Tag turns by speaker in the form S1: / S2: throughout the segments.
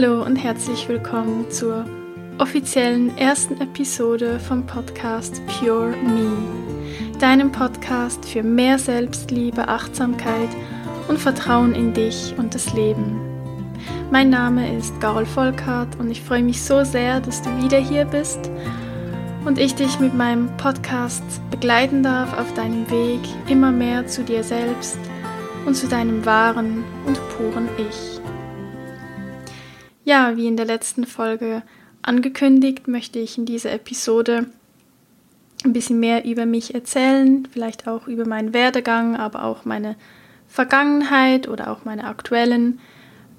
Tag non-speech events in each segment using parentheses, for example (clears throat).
S1: Hallo und herzlich willkommen zur offiziellen ersten Episode vom Podcast Pure Me, deinem Podcast für mehr Selbstliebe, Achtsamkeit und Vertrauen in dich und das Leben. Mein Name ist Carol Volkart und ich freue mich so sehr, dass du wieder hier bist und ich dich mit meinem Podcast begleiten darf auf deinem Weg immer mehr zu dir selbst und zu deinem wahren und puren Ich. Ja, wie in der letzten Folge angekündigt, möchte ich in dieser Episode ein bisschen mehr über mich erzählen, vielleicht auch über meinen Werdegang, aber auch meine Vergangenheit oder auch meine aktuellen,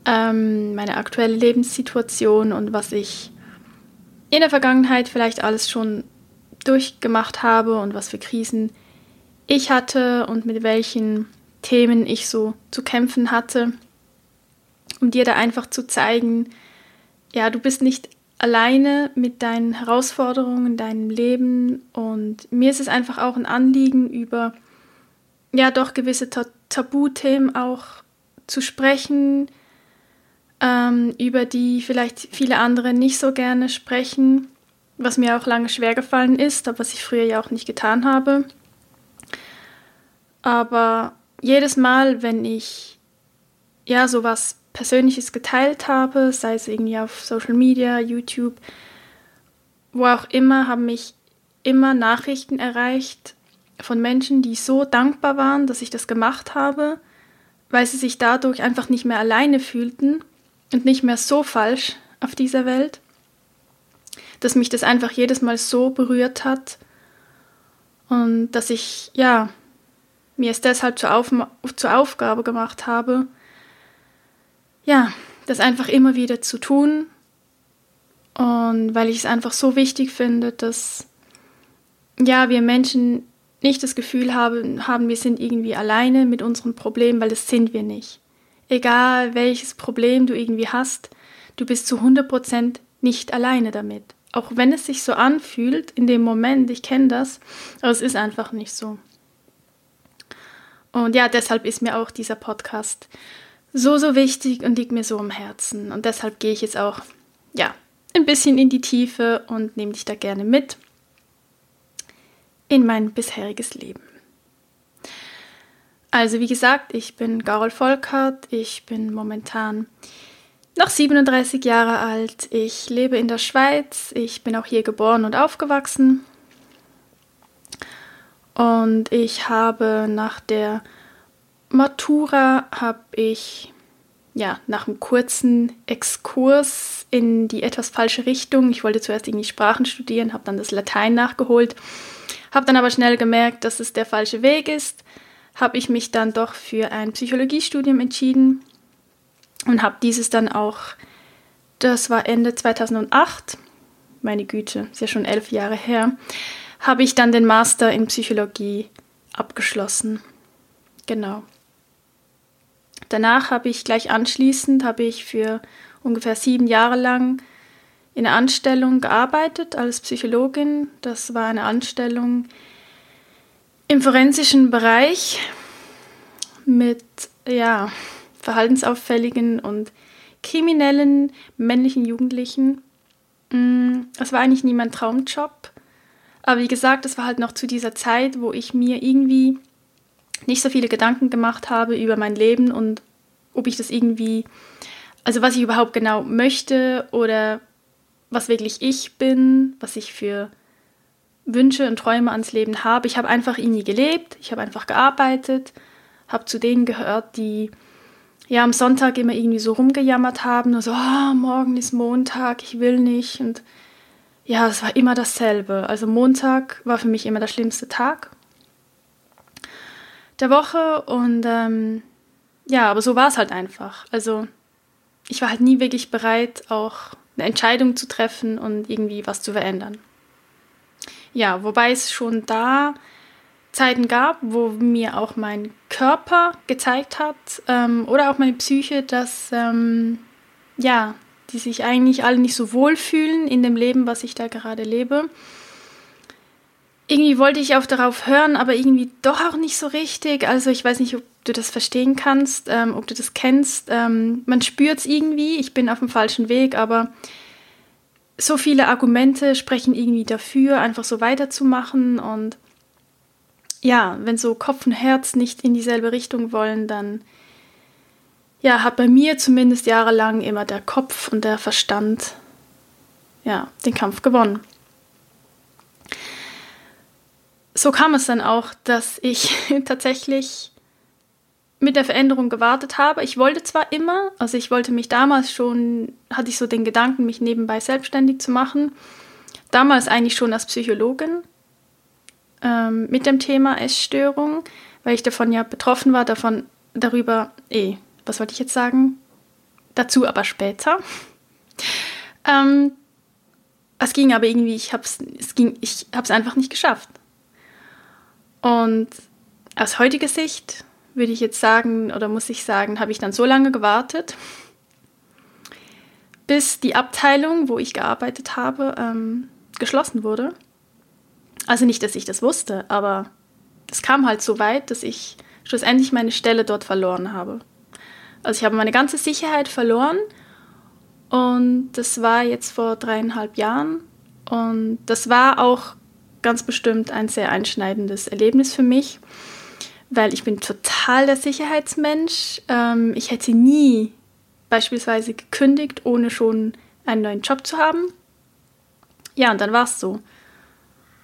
S1: ähm, meine aktuelle Lebenssituation und was ich in der Vergangenheit vielleicht alles schon durchgemacht habe und was für Krisen ich hatte und mit welchen Themen ich so zu kämpfen hatte, um dir da einfach zu zeigen, ja, du bist nicht alleine mit deinen Herausforderungen in deinem Leben und mir ist es einfach auch ein Anliegen, über ja doch gewisse Tabuthemen auch zu sprechen, ähm, über die vielleicht viele andere nicht so gerne sprechen, was mir auch lange schwer gefallen ist, aber was ich früher ja auch nicht getan habe. Aber jedes Mal, wenn ich ja sowas Persönliches geteilt habe, sei es irgendwie auf Social Media, YouTube, wo auch immer, haben mich immer Nachrichten erreicht von Menschen, die so dankbar waren, dass ich das gemacht habe, weil sie sich dadurch einfach nicht mehr alleine fühlten und nicht mehr so falsch auf dieser Welt, dass mich das einfach jedes Mal so berührt hat und dass ich, ja, mir es deshalb zur, Auf zur Aufgabe gemacht habe, ja, das einfach immer wieder zu tun und weil ich es einfach so wichtig finde, dass ja, wir Menschen nicht das Gefühl haben, haben, wir sind irgendwie alleine mit unseren Problemen, weil das sind wir nicht egal welches Problem du irgendwie hast, du bist zu 100% nicht alleine damit. Auch wenn es sich so anfühlt in dem Moment, ich kenne das, aber es ist einfach nicht so. Und ja, deshalb ist mir auch dieser Podcast so, so wichtig und liegt mir so am Herzen. Und deshalb gehe ich jetzt auch, ja, ein bisschen in die Tiefe und nehme dich da gerne mit in mein bisheriges Leben. Also wie gesagt, ich bin Carol Volkert, ich bin momentan noch 37 Jahre alt, ich lebe in der Schweiz, ich bin auch hier geboren und aufgewachsen und ich habe nach der Matura habe ich ja nach einem kurzen Exkurs in die etwas falsche Richtung. Ich wollte zuerst irgendwie Sprachen studieren, habe dann das Latein nachgeholt, habe dann aber schnell gemerkt, dass es der falsche Weg ist habe ich mich dann doch für ein Psychologiestudium entschieden und habe dieses dann auch, das war Ende 2008, meine Güte, ist ja schon elf Jahre her, habe ich dann den Master in Psychologie abgeschlossen. Genau. Danach habe ich gleich anschließend, habe ich für ungefähr sieben Jahre lang in einer Anstellung gearbeitet als Psychologin. Das war eine Anstellung im forensischen Bereich mit ja, verhaltensauffälligen und kriminellen männlichen Jugendlichen. Mm, es war eigentlich nie mein Traumjob. Aber wie gesagt, es war halt noch zu dieser Zeit, wo ich mir irgendwie nicht so viele Gedanken gemacht habe über mein Leben und ob ich das irgendwie, also was ich überhaupt genau möchte oder was wirklich ich bin, was ich für Wünsche und Träume ans Leben habe. Ich habe einfach irgendwie gelebt, ich habe einfach gearbeitet, habe zu denen gehört, die ja am Sonntag immer irgendwie so rumgejammert haben, nur so, oh, morgen ist Montag, ich will nicht. Und ja, es war immer dasselbe. Also Montag war für mich immer der schlimmste Tag der Woche und ähm, ja, aber so war es halt einfach. Also ich war halt nie wirklich bereit, auch eine Entscheidung zu treffen und irgendwie was zu verändern. Ja, wobei es schon da Zeiten gab, wo mir auch mein Körper gezeigt hat ähm, oder auch meine Psyche, dass ähm, ja, die sich eigentlich alle nicht so wohl fühlen in dem Leben, was ich da gerade lebe. Irgendwie wollte ich auch darauf hören, aber irgendwie doch auch nicht so richtig. Also ich weiß nicht, ob du das verstehen kannst, ähm, ob du das kennst. Ähm, man spürt es irgendwie, ich bin auf dem falschen Weg, aber so viele Argumente sprechen irgendwie dafür, einfach so weiterzumachen. Und ja, wenn so Kopf und Herz nicht in dieselbe Richtung wollen, dann ja, hat bei mir zumindest jahrelang immer der Kopf und der Verstand ja, den Kampf gewonnen. So kam es dann auch, dass ich (laughs) tatsächlich mit der Veränderung gewartet habe. Ich wollte zwar immer, also ich wollte mich damals schon, hatte ich so den Gedanken, mich nebenbei selbstständig zu machen. Damals eigentlich schon als Psychologin ähm, mit dem Thema Essstörung, weil ich davon ja betroffen war, davon darüber, eh, was wollte ich jetzt sagen? Dazu aber später. (laughs) Ähm, es ging aber irgendwie, ich habe es ging, ich habe es einfach nicht geschafft. Und aus heutiger Sicht würde ich jetzt sagen, oder muss ich sagen, habe ich dann so lange gewartet, bis die Abteilung, wo ich gearbeitet habe, ähm, geschlossen wurde. Also nicht, dass ich das wusste, aber es kam halt so weit, dass ich schlussendlich meine Stelle dort verloren habe. Also ich habe meine ganze Sicherheit verloren und das war jetzt vor dreieinhalb Jahren und das war auch ganz bestimmt ein sehr einschneidendes Erlebnis für mich weil ich bin total der Sicherheitsmensch. Ähm, ich hätte nie beispielsweise gekündigt, ohne schon einen neuen Job zu haben. Ja, und dann war es so.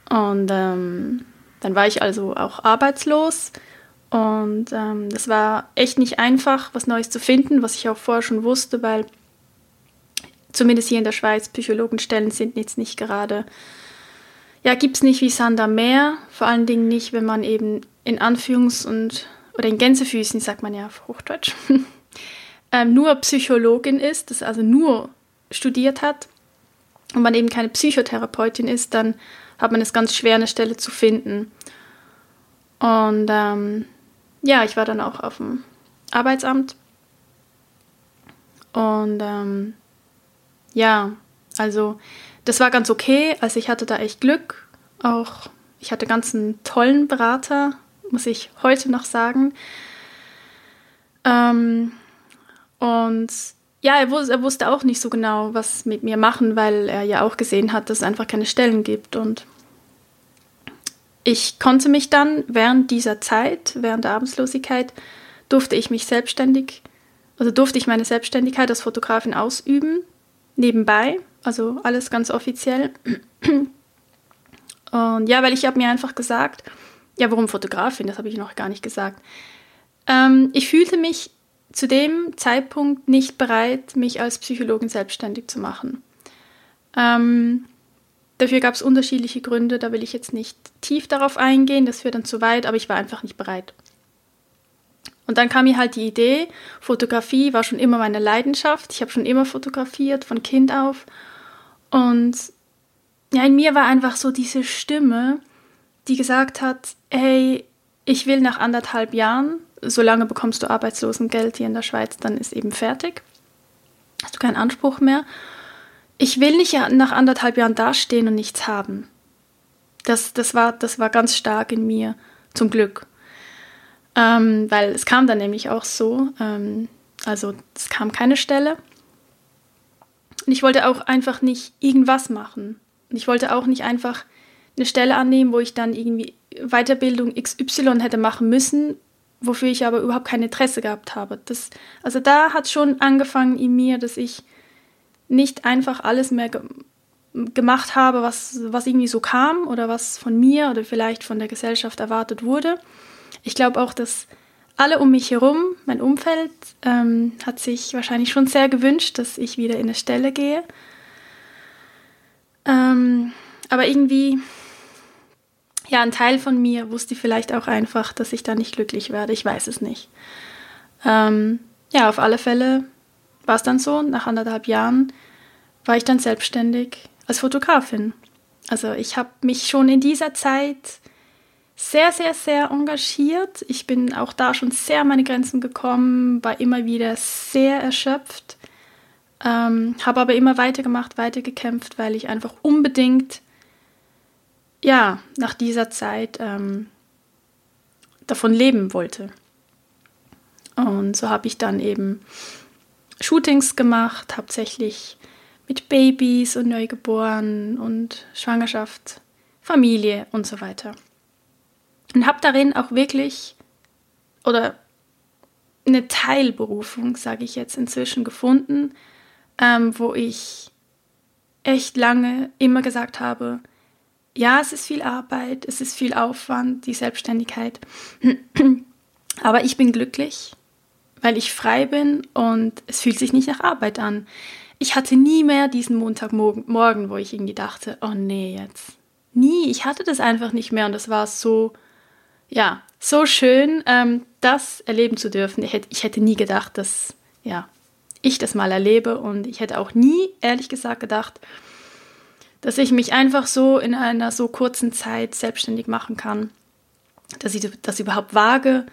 S1: Und ähm, dann war ich also auch arbeitslos. Und ähm, das war echt nicht einfach, was Neues zu finden, was ich auch vorher schon wusste, weil zumindest hier in der Schweiz Psychologenstellen sind jetzt nicht gerade, ja, gibt es nicht wie Sander mehr. Vor allen Dingen nicht, wenn man eben in Anführungs- und oder in Gänsefüßen, sagt man ja auf Hochdeutsch, (laughs) ähm, nur Psychologin ist, das also nur studiert hat und man eben keine Psychotherapeutin ist, dann hat man es ganz schwer, eine Stelle zu finden. Und ähm, ja, ich war dann auch auf dem Arbeitsamt. Und ähm, ja, also das war ganz okay. Also ich hatte da echt Glück. Auch ich hatte ganz einen tollen Berater muss ich heute noch sagen. Ähm, und ja, er, wus er wusste auch nicht so genau, was mit mir machen, weil er ja auch gesehen hat, dass es einfach keine Stellen gibt. Und ich konnte mich dann während dieser Zeit, während der Arbeitslosigkeit, durfte ich mich selbstständig, also durfte ich meine Selbstständigkeit als Fotografin ausüben, nebenbei, also alles ganz offiziell. (clears throat) Und ja, weil ich habe mir einfach gesagt, ja, warum Fotografin? Das habe ich noch gar nicht gesagt. Ähm, ich fühlte mich zu dem Zeitpunkt nicht bereit, mich als Psychologin selbstständig zu machen. Ähm, dafür gab es unterschiedliche Gründe, da will ich jetzt nicht tief darauf eingehen, das führt dann zu weit, aber ich war einfach nicht bereit. Und dann kam mir halt die Idee, Fotografie war schon immer meine Leidenschaft, ich habe schon immer fotografiert, von Kind auf. Und ja, in mir war einfach so diese Stimme, die gesagt hat, hey, ich will nach anderthalb Jahren, solange bekommst du Arbeitslosengeld hier in der Schweiz, dann ist eben fertig. Hast du keinen Anspruch mehr. Ich will nicht nach anderthalb Jahren dastehen und nichts haben. Das, das, war, das war ganz stark in mir, zum Glück. Ähm, weil es kam dann nämlich auch so, ähm, also es kam keine Stelle. Und ich wollte auch einfach nicht irgendwas machen. Und ich wollte auch nicht einfach eine Stelle annehmen, wo ich dann irgendwie Weiterbildung XY hätte machen müssen, wofür ich aber überhaupt kein Interesse gehabt habe. Das, also da hat schon angefangen in mir, dass ich nicht einfach alles mehr ge gemacht habe, was, was irgendwie so kam oder was von mir oder vielleicht von der Gesellschaft erwartet wurde. Ich glaube auch, dass alle um mich herum, mein Umfeld, ähm, hat sich wahrscheinlich schon sehr gewünscht, dass ich wieder in eine Stelle gehe. Ähm, aber irgendwie ja, ein Teil von mir wusste vielleicht auch einfach, dass ich da nicht glücklich werde. Ich weiß es nicht. Ähm, ja, auf alle Fälle war es dann so. Nach anderthalb Jahren war ich dann selbstständig als Fotografin. Also ich habe mich schon in dieser Zeit sehr, sehr, sehr engagiert. Ich bin auch da schon sehr an meine Grenzen gekommen, war immer wieder sehr erschöpft, ähm, habe aber immer weitergemacht, weitergekämpft, weil ich einfach unbedingt ja, nach dieser Zeit ähm, davon leben wollte. Und so habe ich dann eben Shootings gemacht, hauptsächlich mit Babys und Neugeborenen und Schwangerschaft, Familie und so weiter. Und habe darin auch wirklich oder eine Teilberufung, sage ich jetzt inzwischen, gefunden, ähm, wo ich echt lange immer gesagt habe, ja, es ist viel Arbeit, es ist viel Aufwand, die Selbstständigkeit, (clears throat) aber ich bin glücklich, weil ich frei bin und es fühlt sich nicht nach Arbeit an. Ich hatte nie mehr diesen Montagmorgen, wo ich irgendwie dachte, oh nee, jetzt. Nie, ich hatte das einfach nicht mehr und das war so, ja, so schön, ähm, das erleben zu dürfen. Ich hätte, ich hätte nie gedacht, dass, ja, ich das mal erlebe und ich hätte auch nie, ehrlich gesagt, gedacht, dass ich mich einfach so in einer so kurzen Zeit selbstständig machen kann, dass ich das überhaupt wage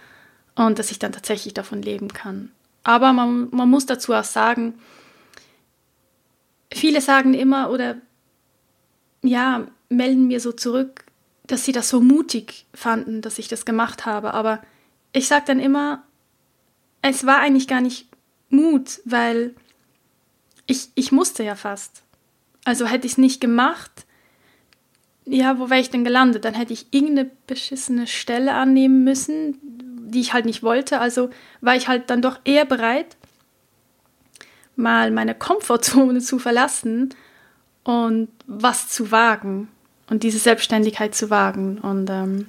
S1: und dass ich dann tatsächlich davon leben kann. Aber man, man muss dazu auch sagen, viele sagen immer oder ja, melden mir so zurück, dass sie das so mutig fanden, dass ich das gemacht habe. Aber ich sage dann immer, es war eigentlich gar nicht Mut, weil ich, ich musste ja fast. Also hätte ich es nicht gemacht, ja, wo wäre ich denn gelandet? Dann hätte ich irgendeine beschissene Stelle annehmen müssen, die ich halt nicht wollte. Also war ich halt dann doch eher bereit, mal meine Komfortzone (laughs) zu verlassen und was zu wagen und diese Selbstständigkeit zu wagen. Und ähm,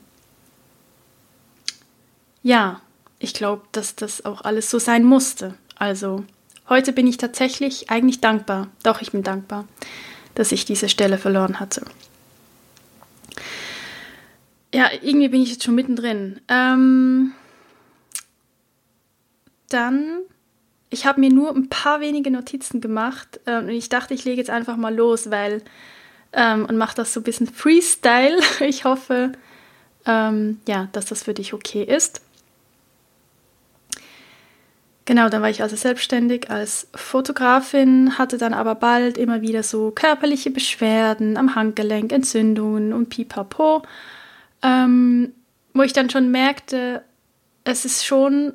S1: ja, ich glaube, dass das auch alles so sein musste. Also heute bin ich tatsächlich eigentlich dankbar. Doch, ich bin dankbar, dass ich diese Stelle verloren hatte. Ja, irgendwie bin ich jetzt schon mittendrin. Ähm, dann, ich habe mir nur ein paar wenige Notizen gemacht äh, und ich dachte, ich lege jetzt einfach mal los, weil ähm, und mache das so ein bisschen Freestyle. (laughs) Ich hoffe, ähm, ja, dass das für dich okay ist. Genau, dann war ich also selbstständig als Fotografin, hatte dann aber bald immer wieder so körperliche Beschwerden am Handgelenk, Entzündungen und pipapo, ähm, wo ich dann schon merkte, es ist schon,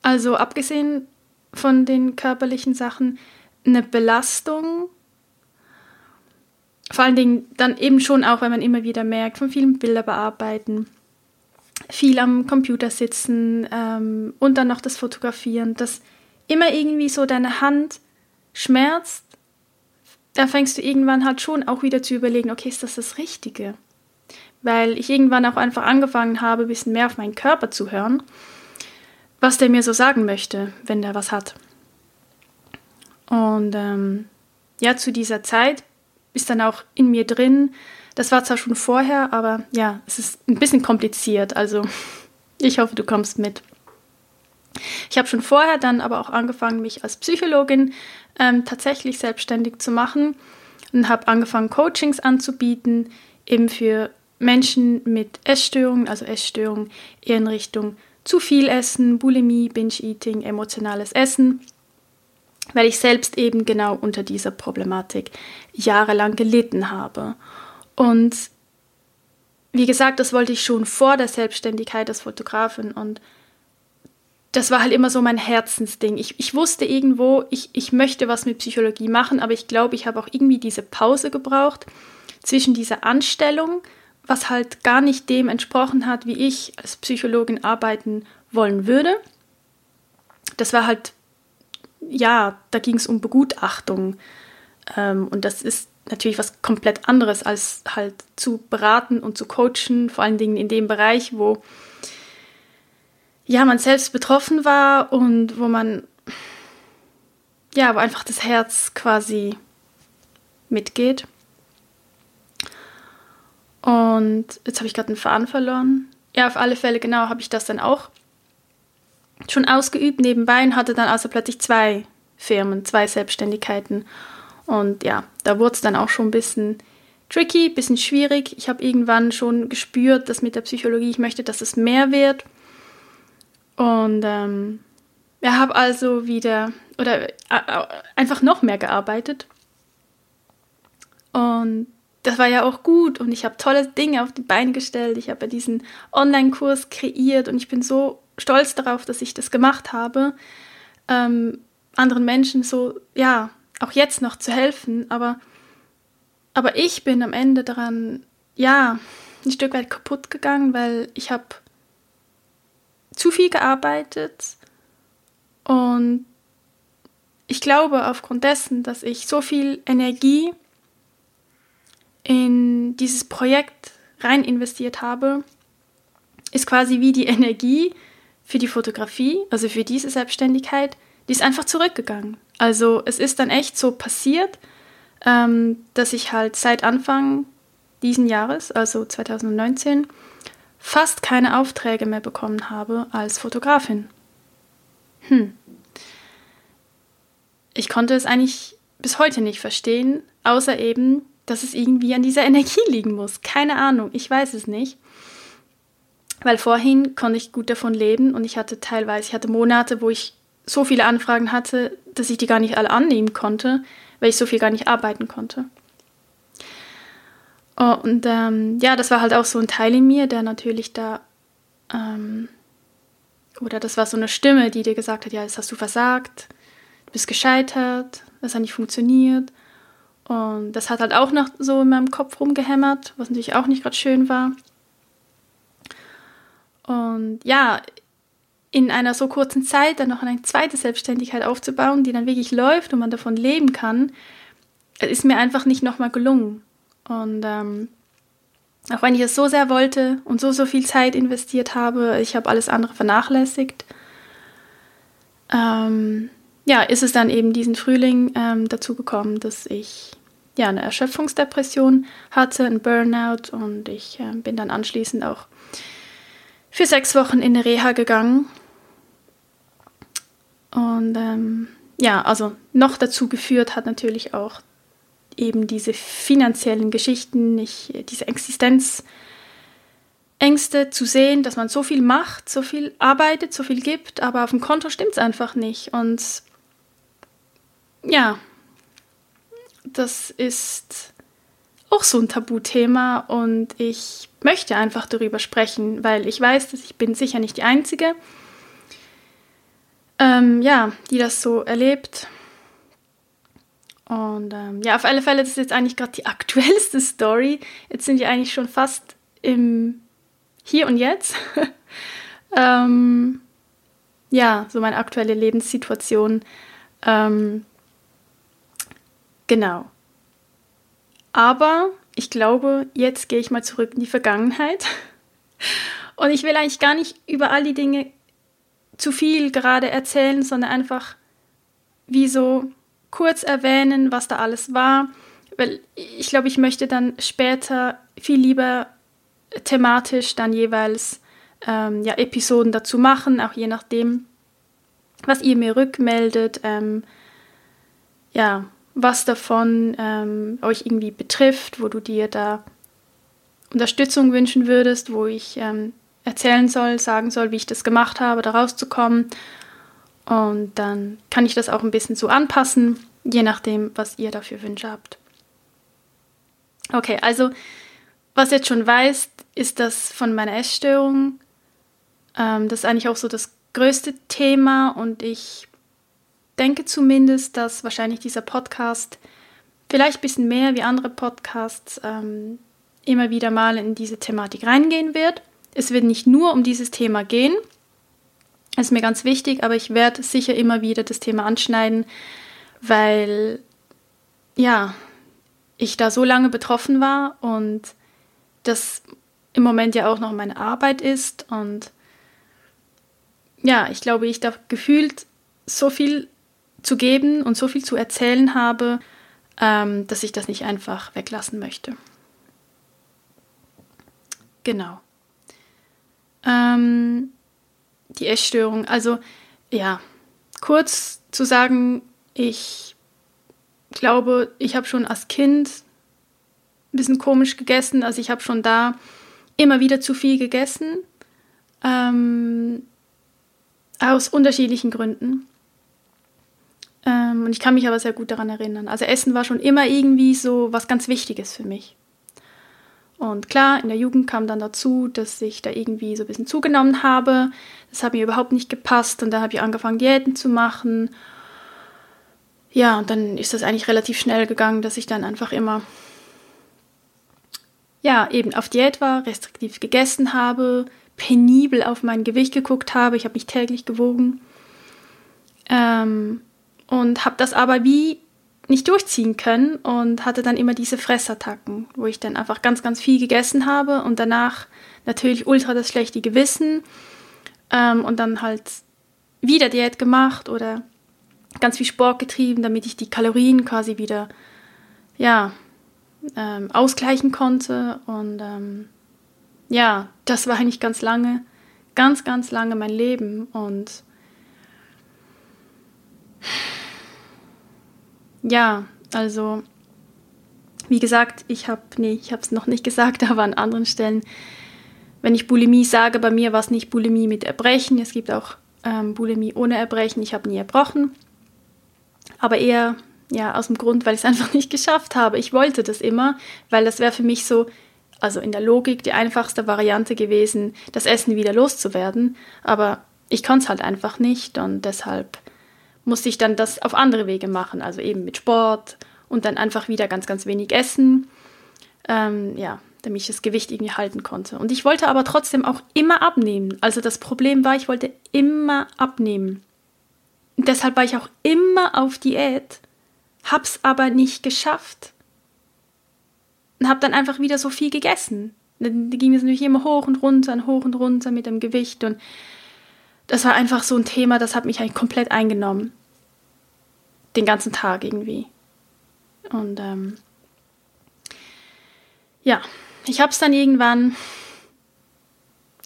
S1: also abgesehen von den körperlichen Sachen, eine Belastung. Vor allen Dingen dann eben schon auch, wenn man immer wieder merkt, von vielen Bilder bearbeiten viel am Computer sitzen ähm, und dann noch das Fotografieren, dass immer irgendwie so deine Hand schmerzt, da fängst du irgendwann halt schon auch wieder zu überlegen, okay, ist das das Richtige? Weil ich irgendwann auch einfach angefangen habe, ein bisschen mehr auf meinen Körper zu hören, was der mir so sagen möchte, wenn der was hat. Und ähm, ja, zu dieser Zeit ist dann auch in mir drin, das war zwar schon vorher, aber ja, es ist ein bisschen kompliziert. Also ich hoffe, du kommst mit. Ich habe schon vorher dann aber auch angefangen, mich als Psychologin ähm, tatsächlich selbstständig zu machen und habe angefangen, Coachings anzubieten, eben für Menschen mit Essstörungen, also Essstörungen eher in Richtung zu viel Essen, Bulimie, Binge-Eating, emotionales Essen, weil ich selbst eben genau unter dieser Problematik jahrelang gelitten habe. Und wie gesagt, das wollte ich schon vor der Selbstständigkeit als Fotografin und das war halt immer so mein Herzensding. Ich, ich wusste irgendwo, ich, ich möchte was mit Psychologie machen, aber ich glaube, ich habe auch irgendwie diese Pause gebraucht zwischen dieser Anstellung, was halt gar nicht dem entsprochen hat, wie ich als Psychologin arbeiten wollen würde. Das war halt, ja, da ging es um Begutachtung. Ähm, und das ist natürlich was komplett anderes als halt zu beraten und zu coachen, vor allen Dingen in dem Bereich, wo ja man selbst betroffen war und wo man ja, wo einfach das Herz quasi mitgeht. Und jetzt habe ich gerade einen Faden verloren. Ja, auf alle Fälle, genau, habe ich das dann auch schon ausgeübt nebenbei und hatte dann also plötzlich zwei Firmen, zwei Selbstständigkeiten. Und ja, da wurde es dann auch schon ein bisschen tricky, ein bisschen schwierig. Ich habe irgendwann schon gespürt, dass mit der Psychologie, ich möchte, dass es mehr wird. Und ähm, ja, habe also wieder oder äh, einfach noch mehr gearbeitet. Und das war ja auch gut und ich habe tolle Dinge auf die Beine gestellt. Ich habe ja diesen Online-Kurs kreiert und ich bin so stolz darauf, dass ich das gemacht habe, ähm, anderen Menschen so, ja, auch jetzt noch zu helfen. Aber, aber ich bin am Ende daran, ja, ein Stück weit kaputt gegangen, weil ich habe zu viel gearbeitet und ich glaube aufgrund dessen, dass ich so viel Energie in dieses Projekt rein investiert habe, ist quasi wie die Energie für die Fotografie, also für diese Selbstständigkeit, die ist einfach zurückgegangen. Also es ist dann echt so passiert, ähm, dass ich halt seit Anfang diesen Jahres, also 2019, fast keine Aufträge mehr bekommen habe als Fotografin. Hm. Ich konnte es eigentlich bis heute nicht verstehen, außer eben, dass es irgendwie an dieser (laughs) Energie liegen muss. Keine Ahnung, ich weiß es nicht. Weil vorhin konnte ich gut davon leben und ich hatte teilweise, ich hatte Monate, wo ich so viele Anfragen hatte, dass ich die gar nicht alle annehmen konnte, weil ich so viel gar nicht arbeiten konnte. Oh, und ähm, ja, das war halt auch so ein Teil in mir, der natürlich da, ähm, oder das war so eine Stimme, die dir gesagt hat, ja, jetzt hast du versagt, du bist gescheitert, das hat nicht funktioniert. Und das hat halt auch noch so in meinem Kopf rumgehämmert, was natürlich auch nicht gerade schön war. Und ja, in einer so kurzen Zeit dann noch eine zweite Selbstständigkeit aufzubauen, die dann wirklich läuft und man davon leben kann, ist mir einfach nicht nochmal gelungen. Und ähm, auch wenn ich es so sehr wollte und so, so viel Zeit investiert habe, ich habe alles andere vernachlässigt, ähm, ja, ist es dann eben diesen Frühling ähm, dazu gekommen, dass ich ja eine Erschöpfungsdepression hatte, ein Burnout und ich äh, bin dann anschließend auch für sechs Wochen in eine Reha gegangen. Und ähm, ja, also noch dazu geführt hat natürlich auch eben diese finanziellen Geschichten, nicht diese Existenzängste zu sehen, dass man so viel macht, so viel arbeitet, so viel gibt, aber auf dem Konto stimmt es einfach nicht. Und ja, das ist auch so ein Tabuthema und ich möchte einfach darüber sprechen, weil ich weiß, dass ich bin sicher nicht die Einzige, ähm, ja, die das so erlebt. Und ähm, ja, auf alle Fälle, das ist jetzt eigentlich gerade die (laughs) aktuellste Story. Jetzt sind wir eigentlich schon fast im Hier und Jetzt. (laughs) ähm, ja, so meine aktuelle Lebenssituation. Ähm, Genau. Aber ich glaube, jetzt gehe ich mal zurück in die Vergangenheit. Und ich will eigentlich gar nicht über all die Dinge zu viel gerade erzählen, sondern einfach wie so kurz erwähnen, was da alles war. Weil ich glaube, ich möchte dann später viel lieber thematisch dann jeweils ähm, ja, Episoden dazu machen, auch je nachdem, was ihr mir rückmeldet. Ähm, ja, was davon ähm, euch irgendwie betrifft, wo du dir da Unterstützung wünschen würdest, wo ich ähm, erzählen soll, sagen soll, wie ich das gemacht habe, da rauszukommen. Und dann kann ich das auch ein bisschen so anpassen, je nachdem, was ihr dafür Wünsche habt. Okay, also was jetzt schon weißt, ist das von meiner Essstörung. Ähm, das ist eigentlich auch so das größte Thema und ich denke zumindest, dass wahrscheinlich dieser Podcast vielleicht ein bisschen mehr wie andere Podcasts ähm, immer wieder mal in diese Thematik reingehen wird. Es wird nicht nur um dieses Thema gehen. Das ist mir ganz wichtig, aber ich werde sicher immer wieder das Thema anschneiden, weil ja, ich da so lange betroffen war und das im Moment ja auch noch meine Arbeit ist und ja, ich glaube, ich da gefühlt so viel zu geben und so viel zu erzählen habe, ähm, dass ich das nicht einfach weglassen möchte. Genau. Ähm, die Essstörung. Also ja, kurz zu sagen, ich glaube, ich habe schon als Kind ein bisschen komisch gegessen. Also ich habe schon da immer wieder zu viel gegessen. Ähm, aus unterschiedlichen Gründen. Ähm, und ich kann mich aber sehr gut daran erinnern. Also Essen war schon immer irgendwie so was ganz Wichtiges für mich. Und klar, in der Jugend kam dann dazu, dass ich da irgendwie so ein bisschen zugenommen habe. Das hat mir überhaupt nicht gepasst und da habe ich angefangen, Diäten zu machen. Ja, und dann ist das eigentlich relativ schnell gegangen, dass ich dann einfach immer, ja, eben auf Diät war, restriktiv gegessen habe, penibel auf mein Gewicht geguckt habe. Ich habe mich täglich gewogen. Ähm, und habe das aber wie nicht durchziehen können und hatte dann immer diese Fressattacken, wo ich dann einfach ganz, ganz viel gegessen habe und danach natürlich ultra das schlechte Gewissen ähm, und dann halt wieder Diät gemacht oder ganz viel Sport getrieben, damit ich die Kalorien quasi wieder ja, ähm, ausgleichen konnte. Und ähm, ja, das war eigentlich ganz lange, ganz, ganz lange mein Leben. Und ja, also wie gesagt, ich habe nee, ich habe es noch nicht (laughs) gesagt, aber an anderen Stellen, wenn ich Bulimie sage, bei mir war es nicht Bulimie mit Erbrechen. Es gibt auch ähm, Bulimie ohne Erbrechen. Ich habe nie erbrochen, aber eher ja aus dem Grund, weil ich es (laughs) einfach nicht geschafft habe. Ich wollte das immer, weil das wäre für mich so, also in der Logik die einfachste Variante gewesen, das Essen wieder loszuwerden. Aber ich konnte es halt einfach nicht und deshalb musste ich dann das auf andere Wege machen, also eben mit Sport und dann einfach wieder ganz, ganz wenig essen, ähm, ja, damit ich das Gewicht irgendwie halten konnte. Und ich wollte aber trotzdem auch immer abnehmen. Also das Problem war, ich wollte immer abnehmen. Deshalb war ich auch immer auf Diät, hab's aber nicht geschafft. Und hab dann einfach wieder so viel gegessen. Dann ging es natürlich immer hoch und runter und hoch und runter mit dem Gewicht und das war einfach so ein Thema, das hat mich eigentlich komplett eingenommen den ganzen Tag irgendwie. Und ähm, ja, ich habe es dann irgendwann,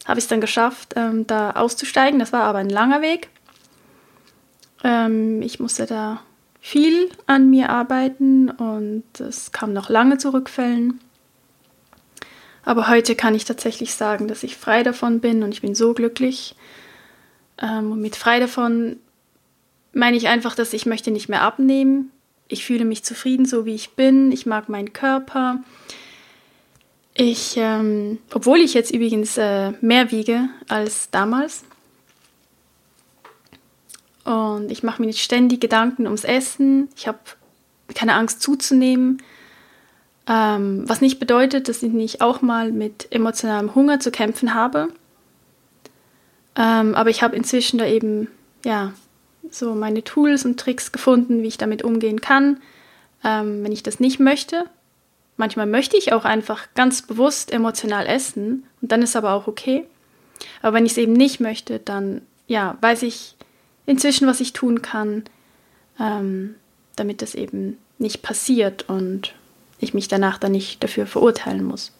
S1: habe ich es dann geschafft, ähm, da auszusteigen. Das war aber ein langer Weg. Ähm, ich musste da viel an mir arbeiten und es kam noch lange zu Rückfällen. Aber heute kann ich tatsächlich sagen, dass ich frei davon bin und ich bin so glücklich. Ähm, und mit frei davon meine ich einfach, dass ich möchte nicht mehr abnehmen. Ich fühle mich zufrieden, so wie ich bin. Ich mag meinen Körper. Ich, ähm, obwohl ich jetzt übrigens äh, mehr wiege als damals. Und ich mache mir nicht ständig Gedanken ums Essen. Ich habe keine Angst zuzunehmen. Ähm, was nicht bedeutet, dass ich nicht auch mal mit emotionalem Hunger zu kämpfen habe. Ähm, aber ich habe inzwischen da eben ja so meine Tools und Tricks gefunden, wie ich damit umgehen kann, ähm, wenn ich das nicht möchte. Manchmal möchte ich auch einfach ganz bewusst emotional essen und dann ist aber auch okay. Aber wenn ich es eben nicht möchte, dann ja, weiß ich inzwischen, was ich tun kann, ähm, damit das eben nicht passiert und ich mich danach dann nicht dafür verurteilen muss.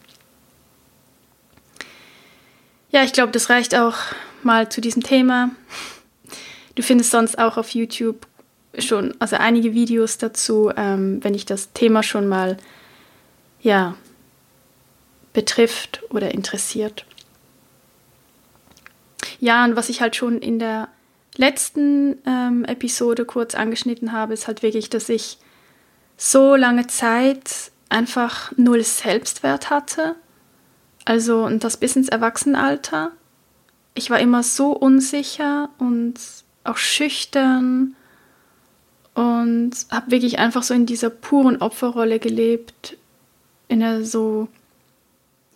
S1: Ja, ich glaube, das reicht auch mal zu diesem Thema. Du findest sonst auch auf YouTube schon, also einige Videos dazu, ähm, wenn dich das Thema schon mal, ja, betrifft oder interessiert. Ja, und was ich halt schon in der letzten ähm, Episode kurz angeschnitten habe, ist halt wirklich, dass ich so lange Zeit einfach null Selbstwert hatte. Also, und das bis ins Erwachsenenalter. Ich war immer so unsicher und auch schüchtern und habe wirklich einfach so in dieser puren Opferrolle gelebt, in der so,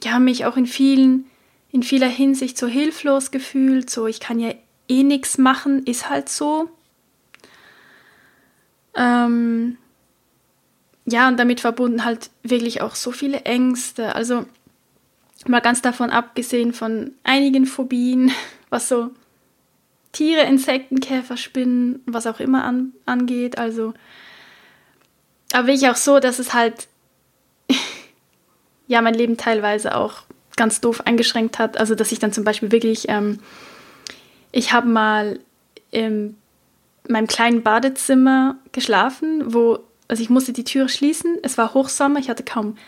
S1: ja, mich auch in vielen, in vieler Hinsicht so hilflos gefühlt, so ich kann ja eh nichts machen, ist halt so. Ähm, ja, und damit verbunden halt wirklich auch so viele Ängste. Also mal ganz davon abgesehen von einigen Phobien, (laughs) was so Tiere, Insekten, Käfer, Spinnen, was auch immer an, angeht. Also, aber ich auch so, dass es halt (laughs) ja mein Leben teilweise auch ganz doof eingeschränkt hat. Also, dass ich dann zum Beispiel wirklich, ähm, ich habe mal in meinem kleinen Badezimmer geschlafen, wo, also ich musste die Türe schließen. Es war Hochsommer, ich hatte kaum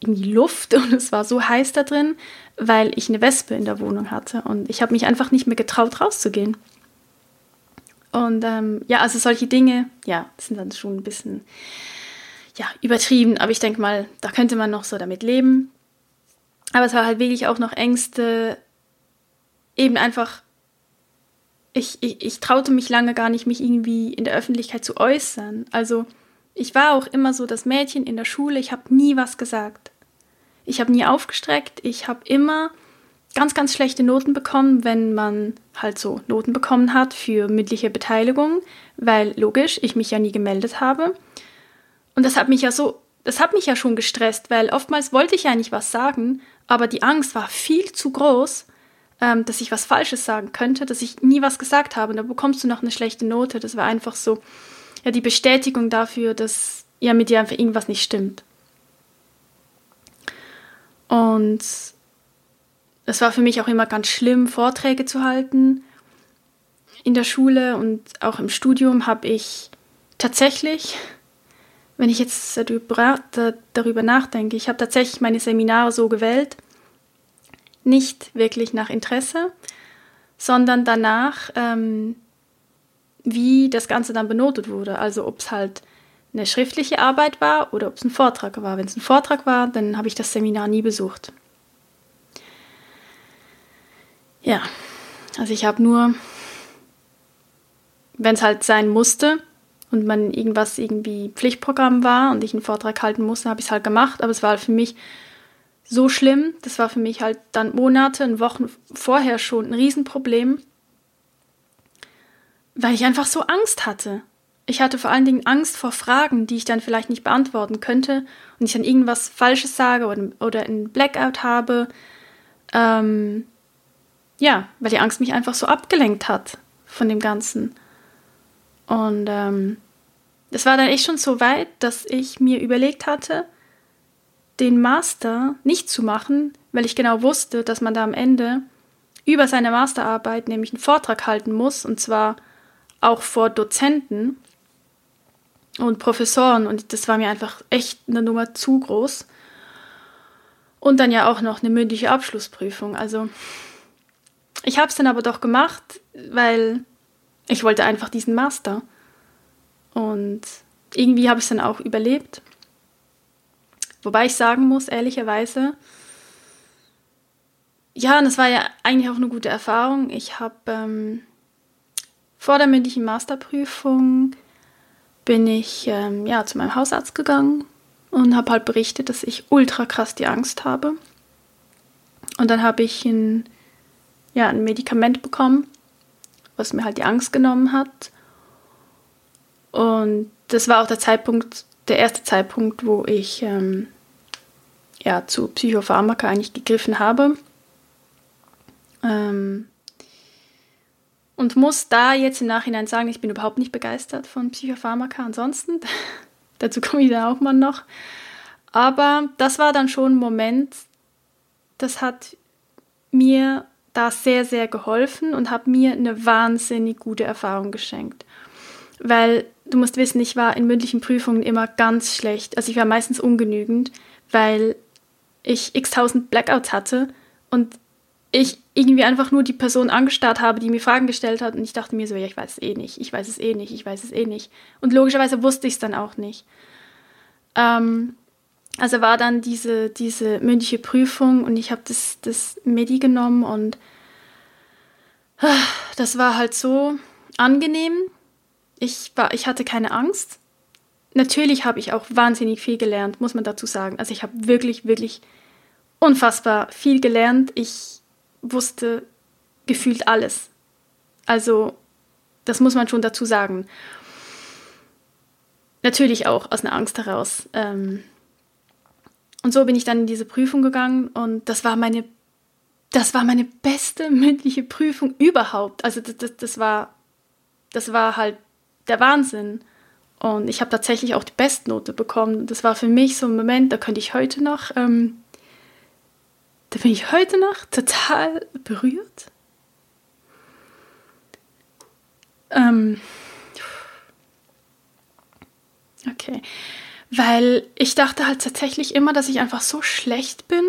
S1: irgendwie Luft (laughs) und es war so heiß da drin, weil ich eine Wespe in der Wohnung hatte und ich habe mich einfach nicht mehr getraut rauszugehen. Und ähm, ja, also solche Dinge, ja, sind dann schon ein bisschen ja, übertrieben, aber ich denke mal, da könnte man noch so damit leben. Aber es war halt wirklich auch noch Ängste, eben einfach, ich, ich, ich traute mich lange gar nicht, mich irgendwie in der Öffentlichkeit zu äußern. Also ich war auch immer so das Mädchen in der Schule, ich habe nie was gesagt. Ich habe nie aufgestreckt, ich habe immer ganz, ganz schlechte Noten bekommen, wenn man halt so Noten bekommen hat für mündliche Beteiligung, weil logisch, ich mich ja nie gemeldet habe. Und das hat mich ja so, das hat mich ja schon gestresst, weil oftmals wollte ich ja nicht was sagen, aber die Angst war viel zu groß, ähm, dass ich was Falsches sagen könnte, dass ich nie was gesagt habe. Und da bekommst du noch eine schlechte Note. Das war einfach so, ja, die Bestätigung dafür, dass ja mit dir einfach irgendwas nicht stimmt. Und es war für mich auch immer ganz schlimm, Vorträge zu halten. In der Schule und auch im Studium habe ich tatsächlich, wenn ich jetzt darüber, nachdenke, ich habe tatsächlich meine Seminare so gewählt, nicht wirklich nach Interesse, sondern danach, ähm, wie das Ganze dann benotet wurde. Also ob es halt eine schriftliche Arbeit war oder ob es ein Vortrag war. Wenn es ein Vortrag war, dann habe ich das Seminar nie besucht. Ja, also ich habe nur, wenn es halt sein musste und man irgendwas irgendwie Pflichtprogramm war und ich einen Vortrag halten musste, habe ich es halt gemacht. Aber es war für mich so schlimm. Das war für mich halt dann Monate und Wochen vorher schon ein Riesenproblem, weil ich einfach so Angst hatte. Ich hatte vor allen Dingen Angst vor Fragen, die ich dann vielleicht nicht beantworten könnte und ich dann irgendwas Falsches sage oder, oder einen Blackout habe. Ähm, ja, weil die Angst mich einfach so abgelenkt hat von dem Ganzen. Und ähm, es war dann echt schon so weit, dass ich mir überlegt hatte, den Master nicht zu machen, weil ich genau wusste, dass man da am Ende über seine Masterarbeit nämlich einen Vortrag halten muss, und zwar auch vor Dozenten und Professoren. Und das war mir einfach echt eine Nummer zu groß. Und dann ja auch noch eine mündliche Abschlussprüfung. Also ich habe es dann aber doch gemacht, weil ich wollte einfach diesen Master. Und irgendwie habe ich es dann auch überlebt. Wobei ich sagen muss, ehrlicherweise, ja, und das war ja eigentlich auch eine gute Erfahrung. Ich habe ähm, vor der mündlichen Masterprüfung bin ich ähm, ja, zu meinem Hausarzt gegangen und habe halt berichtet, dass ich ultra krass die Angst habe. Und dann habe ich ein, ja, ein Medikament bekommen, was mir halt die Angst genommen hat. Und das war auch der Zeitpunkt, der erste Zeitpunkt, wo ich ähm, ja, zu Psychopharmaka eigentlich gegriffen habe. Ähm, und muss da jetzt im Nachhinein sagen, ich bin überhaupt nicht begeistert von Psychopharmaka. Ansonsten, (laughs) dazu komme ich dann auch mal noch. Aber das war dann schon ein Moment, das hat mir da sehr, sehr geholfen und hat mir eine wahnsinnig gute Erfahrung geschenkt. Weil du musst wissen, ich war in mündlichen Prüfungen immer ganz schlecht. Also ich war meistens ungenügend, weil ich x tausend Blackouts hatte und ich irgendwie einfach nur die Person angestarrt habe, die mir Fragen gestellt hat und ich dachte mir so, ja, ich weiß es eh nicht, ich weiß es eh nicht, ich weiß es eh nicht. Und logischerweise wusste ich es dann auch nicht. Ähm, also war dann diese, diese mündliche Prüfung und ich habe das, das Medi genommen und das war halt so angenehm. Ich, war, ich hatte keine Angst. Natürlich habe ich auch wahnsinnig viel gelernt, muss man dazu sagen. Also ich habe wirklich, wirklich unfassbar viel gelernt. Ich wusste gefühlt alles. Also das muss man schon dazu sagen. Natürlich auch aus einer Angst heraus. Ähm, und so bin ich dann in diese Prüfung gegangen und das war meine, das war meine beste (laughs) mündliche Prüfung überhaupt. Also das, das, das war, das war halt der Wahnsinn. Und ich habe tatsächlich auch die Bestnote bekommen. Das war für mich so ein Moment, da könnte ich heute noch, ähm, da bin ich heute noch total berührt. Ähm, okay. Weil ich dachte halt tatsächlich immer, dass ich einfach so schlecht bin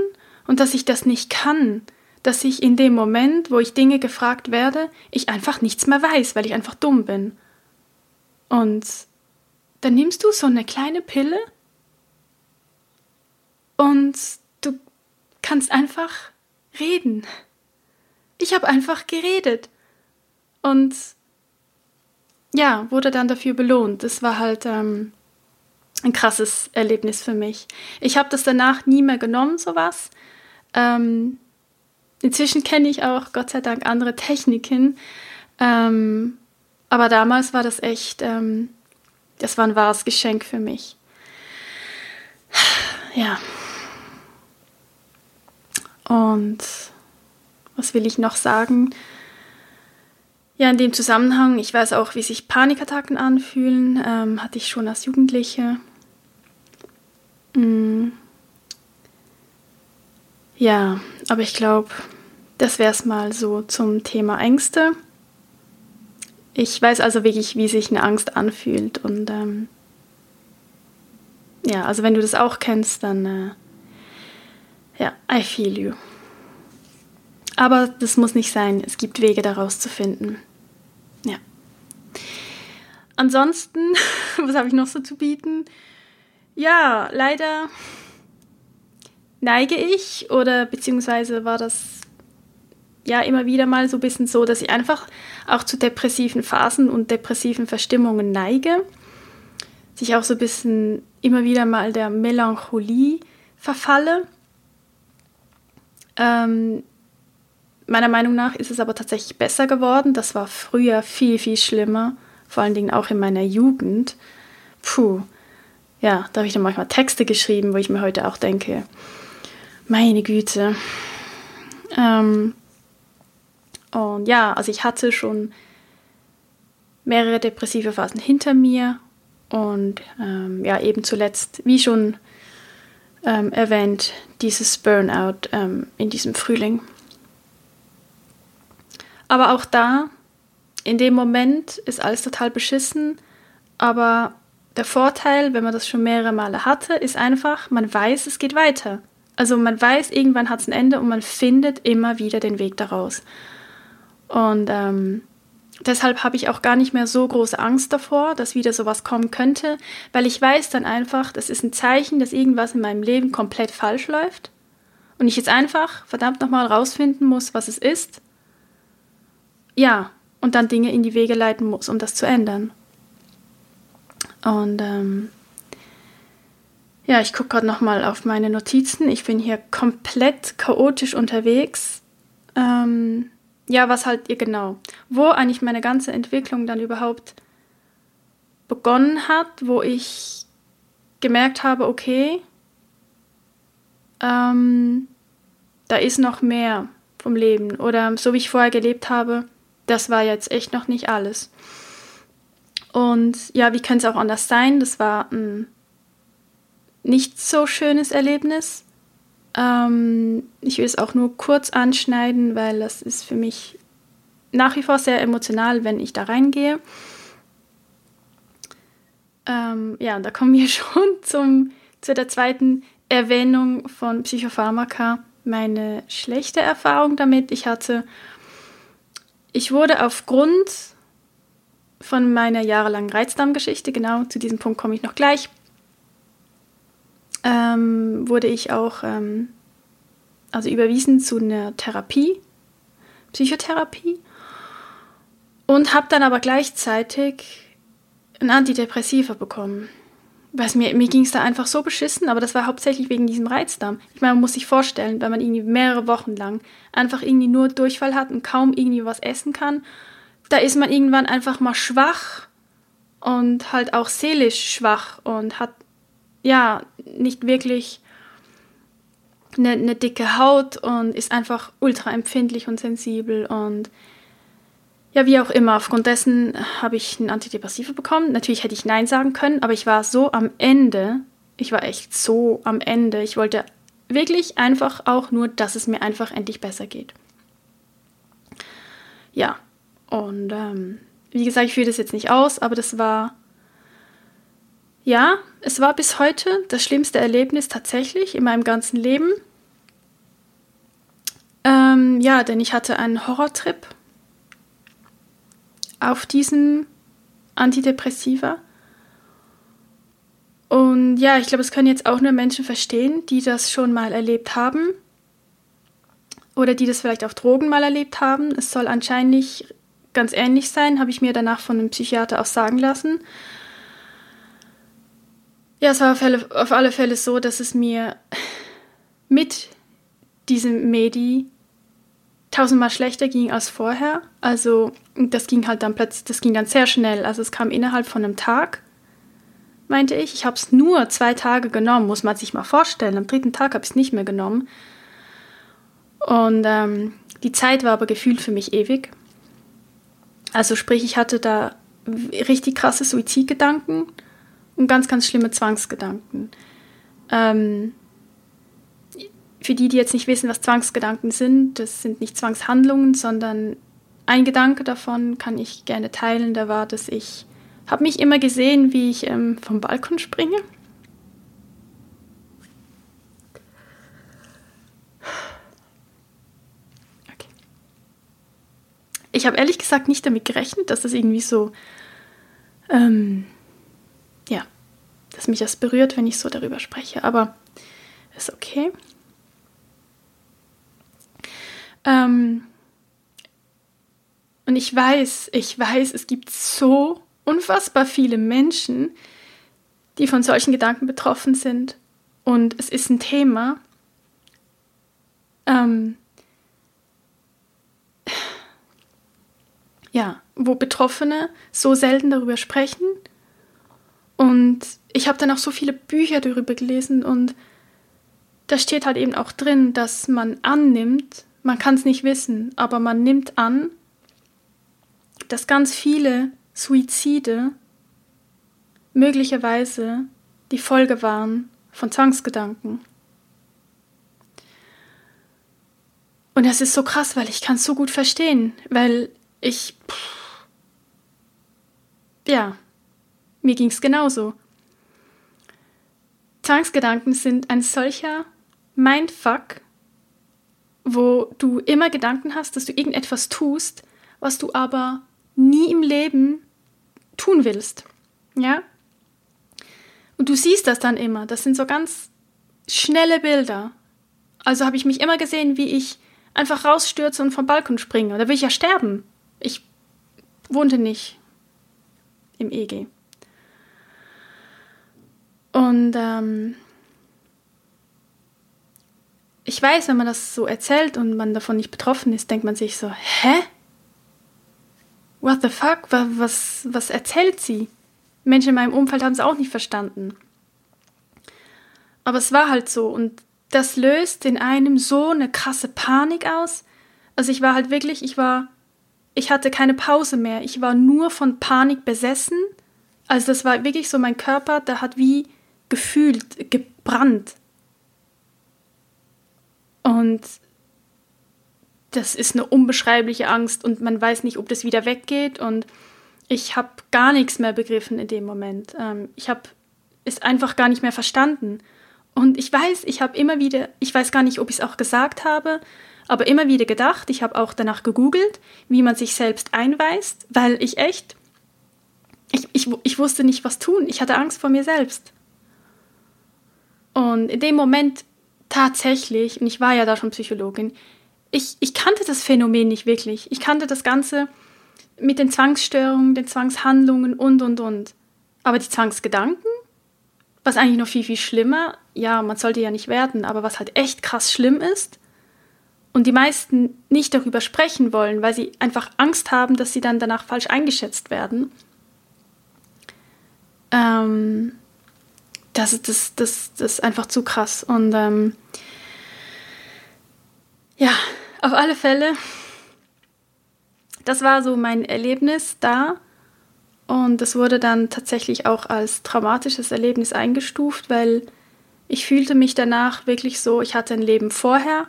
S1: und dass ich das nicht kann. Dass ich in dem Moment, wo ich Dinge gefragt werde, ich einfach nichts mehr weiß, weil ich einfach dumm bin. Und dann nimmst du so eine kleine Pille und kannst einfach reden. Ich habe einfach geredet. Und ja, wurde dann dafür belohnt. Das war halt ähm, ein krasses Erlebnis für mich. Ich habe das danach nie mehr genommen, sowas. Ähm, inzwischen kenne ich auch, Gott sei Dank, andere Techniken. Ähm, aber damals war das echt, ähm, das war ein wahres Geschenk für mich. Ja. Und was will ich noch sagen? Ja, in dem Zusammenhang, ich weiß auch, wie sich Panikattacken anfühlen, ähm, hatte ich schon als Jugendliche. Mm. Ja, aber ich glaube, das wäre es mal so zum Thema Ängste. Ich weiß also wirklich, wie sich eine Angst anfühlt. Und ähm, ja, also wenn du das auch kennst, dann äh, ja, I feel you. Aber das muss nicht sein. Es gibt Wege daraus zu finden. Ja. Ansonsten, (laughs) was habe ich noch so zu bieten? Ja, leider neige ich oder beziehungsweise war das ja immer wieder mal so ein bisschen so, dass ich einfach auch zu depressiven Phasen und depressiven Verstimmungen neige. Sich auch so ein bisschen immer wieder mal der Melancholie verfalle. Ähm, meiner Meinung nach ist es aber tatsächlich besser geworden. Das war früher viel, viel schlimmer. Vor allen Dingen auch in meiner Jugend. Puh. Ja, da habe ich dann manchmal Texte geschrieben, wo ich mir heute auch denke, meine Güte. Ähm, und ja, also ich hatte schon mehrere depressive Phasen hinter mir und ähm, ja, eben zuletzt, wie schon ähm, erwähnt, dieses Burnout ähm, in diesem Frühling. Aber auch da, in dem Moment ist alles total beschissen, aber der Vorteil, wenn man das schon mehrere Male hatte, ist einfach, man weiß, es geht weiter. Also man weiß, irgendwann hat es ein Ende und man findet immer wieder den Weg daraus. Und ähm, deshalb habe ich auch gar nicht mehr so große Angst davor, dass wieder sowas kommen könnte, weil ich weiß dann einfach, das ist ein Zeichen, dass irgendwas in meinem Leben komplett falsch läuft. Und ich jetzt einfach verdammt nochmal rausfinden muss, was es ist. Ja, und dann Dinge in die Wege leiten muss, um das zu ändern. Und ähm, ja, ich gucke gerade nochmal auf meine Notizen. Ich bin hier komplett chaotisch unterwegs. Ähm, ja, was halt ihr genau, wo eigentlich meine ganze Entwicklung dann überhaupt begonnen hat, wo ich gemerkt habe, okay, ähm, da ist noch mehr vom Leben oder so wie ich vorher gelebt habe, das war jetzt echt noch nicht alles. Und ja, wie könnte es auch anders sein? Das war ein nicht so schönes Erlebnis. Ähm, ich will es auch nur kurz anschneiden, weil das ist für mich nach wie vor sehr emotional, wenn ich da reingehe. Ähm, ja, und da kommen wir (laughs) schon zum, zu der zweiten Erwähnung von Psychopharmaka. Meine schlechte Erfahrung damit. Ich hatte, ich wurde aufgrund von meiner jahrelangen Reizdarmgeschichte, genau zu diesem Punkt komme ich noch gleich, ähm, wurde ich auch ähm, also überwiesen zu einer Therapie, Psychotherapie und habe dann aber gleichzeitig ein Antidepressiva bekommen. Was mir, mir ging es da einfach so beschissen, aber das war hauptsächlich wegen diesem Reizdarm. Ich meine, man muss sich vorstellen, wenn man irgendwie mehrere Wochen lang einfach irgendwie nur Durchfall hat und kaum irgendwie was essen kann, da ist man irgendwann einfach mal schwach und halt auch seelisch schwach und hat ja, nicht wirklich eine, eine dicke Haut und ist einfach ultra empfindlich und sensibel und ja, wie auch immer, aufgrund dessen habe ich ein Antidepressiva bekommen. Natürlich hätte ich Nein sagen können, aber ich war so am Ende. Ich war echt so am Ende. Ich wollte wirklich einfach auch nur, dass es mir einfach endlich besser geht. Ja, und ähm, wie gesagt, ich führe das jetzt nicht aus, aber das war ja, es war bis heute das schlimmste Erlebnis tatsächlich in meinem ganzen Leben. Ähm, ja, denn ich hatte einen Horrortrip auf diesen Antidepressiva. Und ja, ich glaube, es können jetzt auch nur Menschen verstehen, die das schon mal erlebt haben. oder die das vielleicht auf Drogen mal erlebt haben. Es soll anscheinend ganz ähnlich sein, habe ich mir danach von einem Psychiater auch sagen lassen. Ja, es war auf alle, auf alle Fälle so, dass es mir mit diesem Medi tausendmal schlechter ging als vorher. Also das ging halt dann plötzlich, das ging dann sehr schnell. Also es kam innerhalb von einem Tag, meinte ich. Ich habe es nur zwei Tage genommen, muss man sich mal vorstellen. Am dritten Tag habe ich es nicht mehr genommen. Und ähm, die Zeit war aber gefühlt für mich ewig. Also sprich, ich hatte da richtig krasse Suizidgedanken und ganz, ganz schlimme Zwangsgedanken. Ähm, für die, die jetzt nicht wissen, was Zwangsgedanken sind, das sind nicht Zwangshandlungen, sondern ein Gedanke davon kann ich gerne teilen. Da war, dass ich habe mich immer gesehen, wie ich ähm, vom Balkon springe. Ich habe ehrlich gesagt nicht damit gerechnet, dass das irgendwie so, ähm, dass mich das berührt, wenn ich so darüber spreche. Aber ist okay. Ähm, und ich weiß, ich weiß, es gibt so unfassbar viele Menschen, die von solchen Gedanken betroffen sind. Und es ist ein Thema, ähm, ja, wo Betroffene so selten darüber sprechen. Und ich habe dann auch so viele Bücher darüber gelesen und da steht halt eben auch drin, dass man annimmt, man kann es nicht wissen, aber man nimmt an, dass ganz viele Suizide möglicherweise die Folge waren von Zwangsgedanken. Und das ist so krass, weil ich kann es so gut verstehen, weil ich, pff, ja, mir ging es genauso. Zwangsgedanken sind ein solcher Mindfuck, wo du immer Gedanken hast, dass du irgendetwas tust, was du aber nie im Leben tun willst. Ja? Und du siehst das dann immer. Das sind so ganz schnelle Bilder. Also habe ich mich immer gesehen, wie ich einfach rausstürze und vom Balkon springe. Da will ich ja sterben. Ich wohnte nicht im EG. Und ähm, ich weiß, wenn man das so erzählt und man davon nicht betroffen ist, denkt man sich so, hä? What the fuck? Was, was erzählt sie? Menschen in meinem Umfeld haben es auch nicht verstanden. Aber es war halt so und das löst in einem so eine krasse Panik aus. Also ich war halt wirklich, ich war, ich hatte keine Pause mehr. Ich war nur von Panik besessen. Also das war wirklich so mein Körper, der hat wie gefühlt, gebrannt. Und das ist eine unbeschreibliche Angst und man weiß nicht, ob das wieder weggeht. Und ich habe gar nichts mehr begriffen in dem Moment. Ähm, ich habe es einfach gar nicht mehr verstanden. Und ich weiß, ich habe immer wieder, ich weiß gar nicht, ob ich es auch gesagt habe, aber immer wieder gedacht, ich habe auch danach gegoogelt, wie man sich selbst einweist, weil ich echt, ich, ich, ich wusste nicht, was tun. Ich hatte Angst vor mir selbst. Und in dem Moment tatsächlich, und ich war ja da schon Psychologin, ich, ich kannte das Phänomen nicht wirklich. Ich kannte das Ganze mit den Zwangsstörungen, den Zwangshandlungen und, und, und. Aber die Zwangsgedanken, was eigentlich noch viel, viel schlimmer, ja, man sollte ja nicht werden, aber was halt echt krass schlimm ist und die meisten nicht darüber sprechen wollen, weil sie einfach Angst haben, dass sie dann danach falsch eingeschätzt werden. Ähm, das, ist, das, das, das ist einfach zu krass. Und ähm, ja, auf alle Fälle, das war so mein Erlebnis da. Und das wurde dann tatsächlich auch als traumatisches Erlebnis eingestuft, weil ich fühlte mich danach wirklich so, ich hatte ein Leben vorher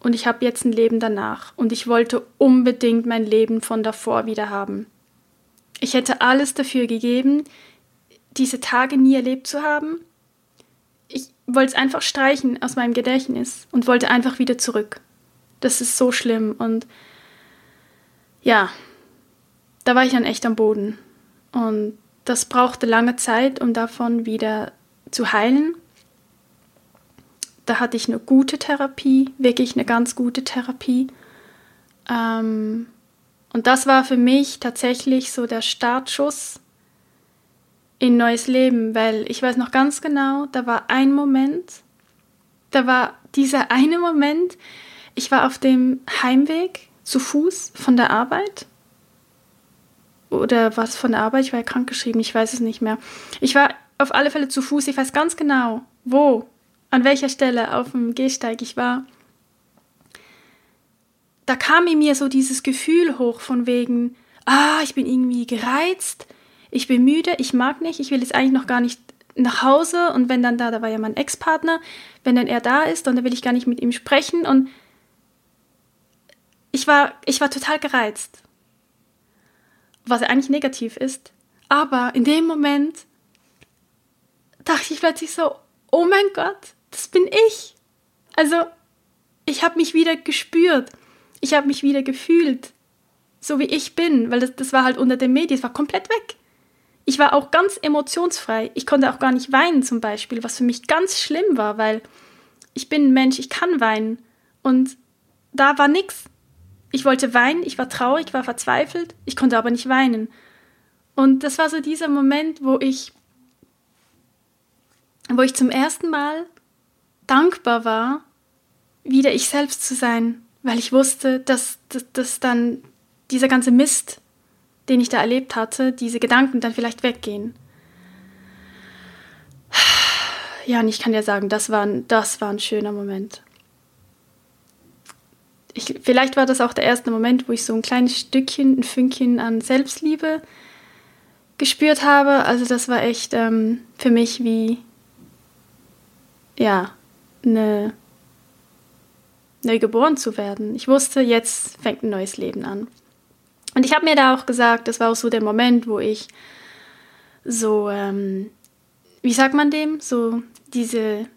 S1: und ich habe jetzt ein Leben danach. Und ich wollte unbedingt mein Leben von davor wieder haben. Ich hätte alles dafür gegeben, diese Tage nie erlebt zu haben. Wollte es einfach streichen aus meinem Gedächtnis und wollte einfach wieder zurück. Das ist so schlimm. Und ja, da war ich dann echt am Boden. Und das brauchte lange Zeit, um davon wieder zu heilen. da hatte ich eine gute Therapie, wirklich eine ganz gute Therapie. Ähm, und das war für mich tatsächlich so der Startschuss in neues Leben, weil ich weiß noch ganz genau, da war ein Moment, da war dieser (laughs) eine Moment, ich war auf dem Heimweg zu Fuß von der Arbeit. Oder was von der Arbeit? Ich war ja krankgeschrieben, ich weiß es nicht mehr. Ich war auf alle Fälle zu Fuß, ich weiß ganz genau, wo, an welcher Stelle auf dem Gehsteig ich war. Da kam in mir so dieses Gefühl hoch von wegen, ah, ich bin irgendwie gereizt, ich bin müde, ich mag nicht, ich will jetzt eigentlich noch gar nicht nach Hause und wenn dann da, da war ja mein Ex-Partner, wenn dann er da ist, dann will ich gar nicht mit ihm sprechen und ich war, ich war total gereizt. Was eigentlich negativ ist. Aber in dem Moment dachte ich plötzlich so, oh mein Gott, das bin ich. Also, ich habe mich wieder gespürt. Ich habe mich wieder gefühlt. So wie ich bin, weil das, das war halt unter den Medien, es war komplett weg. Ich war auch ganz emotionsfrei. Ich konnte auch gar nicht weinen zum Beispiel, was für mich ganz schlimm war, weil ich bin ein Mensch, ich kann weinen. Und da war nichts. Ich wollte weinen, ich war traurig, ich war verzweifelt, ich konnte aber nicht weinen. Und das war so dieser Moment, wo ich, wo ich zum ersten Mal dankbar war, wieder ich selbst zu sein, weil ich wusste, dass, dass, dass dann dieser ganze Mist den ich da erlebt hatte, diese Gedanken dann vielleicht weggehen. Ja, und ich kann dir sagen, das war ein, das war ein schöner Moment. Ich, vielleicht war das auch der erste Moment, wo ich so ein kleines Stückchen, ein Fünkchen an Selbstliebe gespürt habe. Also das war echt ähm, für mich wie, ja, eine, neu geboren zu werden. Ich wusste, jetzt fängt ein neues Leben an. Und ich habe mir da auch gesagt, das war auch so der Moment, wo ich so, ähm, wie sagt man dem, so diese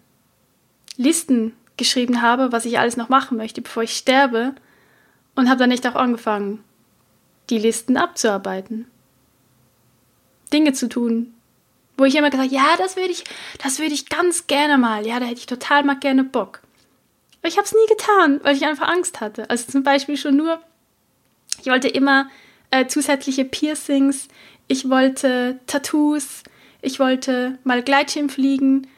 S1: Listen geschrieben habe, was ich alles noch machen möchte, bevor ich sterbe. Und habe dann nicht auch angefangen, die Listen abzuarbeiten. Dinge zu tun, wo ich immer gesagt, ja, das würde ich, das würde ich ganz gerne mal, ja, da hätte ich total mal gerne Bock. Aber ich habe es nie getan, weil ich einfach Angst hatte. Also zum Beispiel schon nur ich wollte immer äh, zusätzliche Piercings, ich wollte Tattoos, ich wollte mal Gleitschirm fliegen.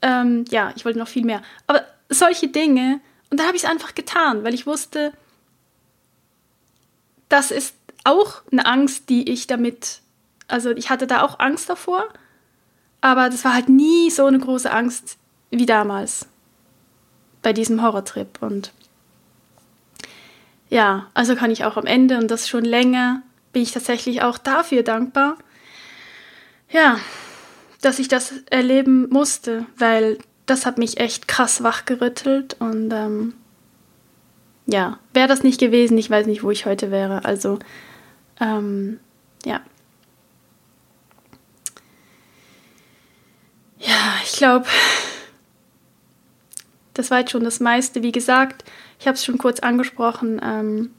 S1: Ähm, ja, ich wollte noch viel mehr. Aber solche Dinge, und da habe ich es einfach getan, weil ich wusste, das ist auch eine Angst, die ich damit, also ich hatte da auch Angst davor, aber das war halt nie so eine große Angst wie damals bei diesem Horrortrip. Und ja, also kann ich auch am Ende und das schon länger, bin ich tatsächlich auch dafür dankbar. Ja, dass ich das erleben musste, weil das hat mich echt krass wachgerüttelt und ähm, ja, wäre das nicht gewesen, ich weiß nicht, wo ich heute wäre. Also, ähm, ja. Ja, ich glaube, das war jetzt schon das meiste. Wie gesagt, ich habe es schon kurz angesprochen. Ähm,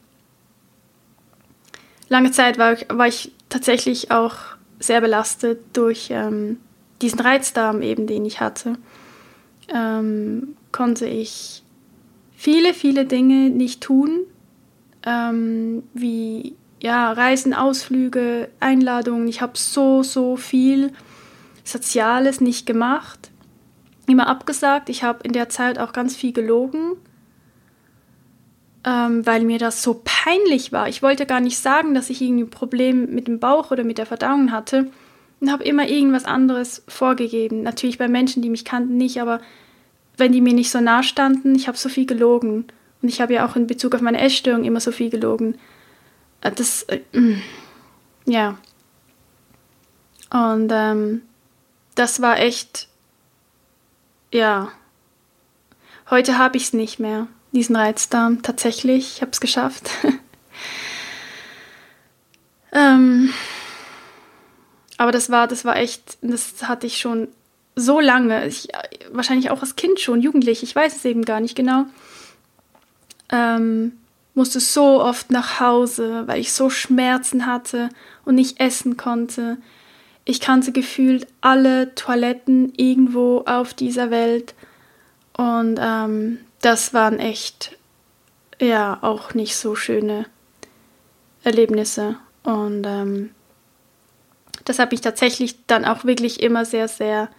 S1: lange Zeit war ich, war ich tatsächlich auch sehr belastet durch ähm, diesen Reizdarm eben, den ich hatte. Ähm, konnte ich viele, viele Dinge nicht tun, ähm, wie ja, Reisen, Ausflüge, Einladungen. Ich habe so, so viel Soziales nicht gemacht, immer abgesagt. Ich habe in der Zeit auch ganz viel gelogen ähm, weil mir das so peinlich war. Ich wollte gar nicht sagen, dass ich irgendwie ein Problem mit dem Bauch oder mit der Verdauung hatte und habe immer irgendwas anderes vorgegeben. Natürlich bei Menschen, die mich kannten, nicht, aber wenn die mir nicht so nah standen, ich habe so viel gelogen. Und ich habe ja auch in Bezug auf meine Essstörung immer so viel gelogen. Äh, das, äh, mm, ja. Und ähm, das war echt, ja. Heute habe ich es nicht mehr diesen Reizdarm tatsächlich. Ich habe es geschafft. (laughs) ähm, aber das war, das war echt, das hatte ich schon so lange. Ich, wahrscheinlich auch als Kind schon, jugendlich, ich weiß es eben gar nicht genau. Ähm, musste so oft nach Hause, weil ich so Schmerzen hatte und nicht essen konnte. Ich kannte gefühlt alle Toiletten irgendwo auf dieser Welt Und ähm, das waren echt, ja, auch nicht so schöne Erlebnisse. Und ähm, das habe ich tatsächlich dann auch wirklich immer sehr, sehr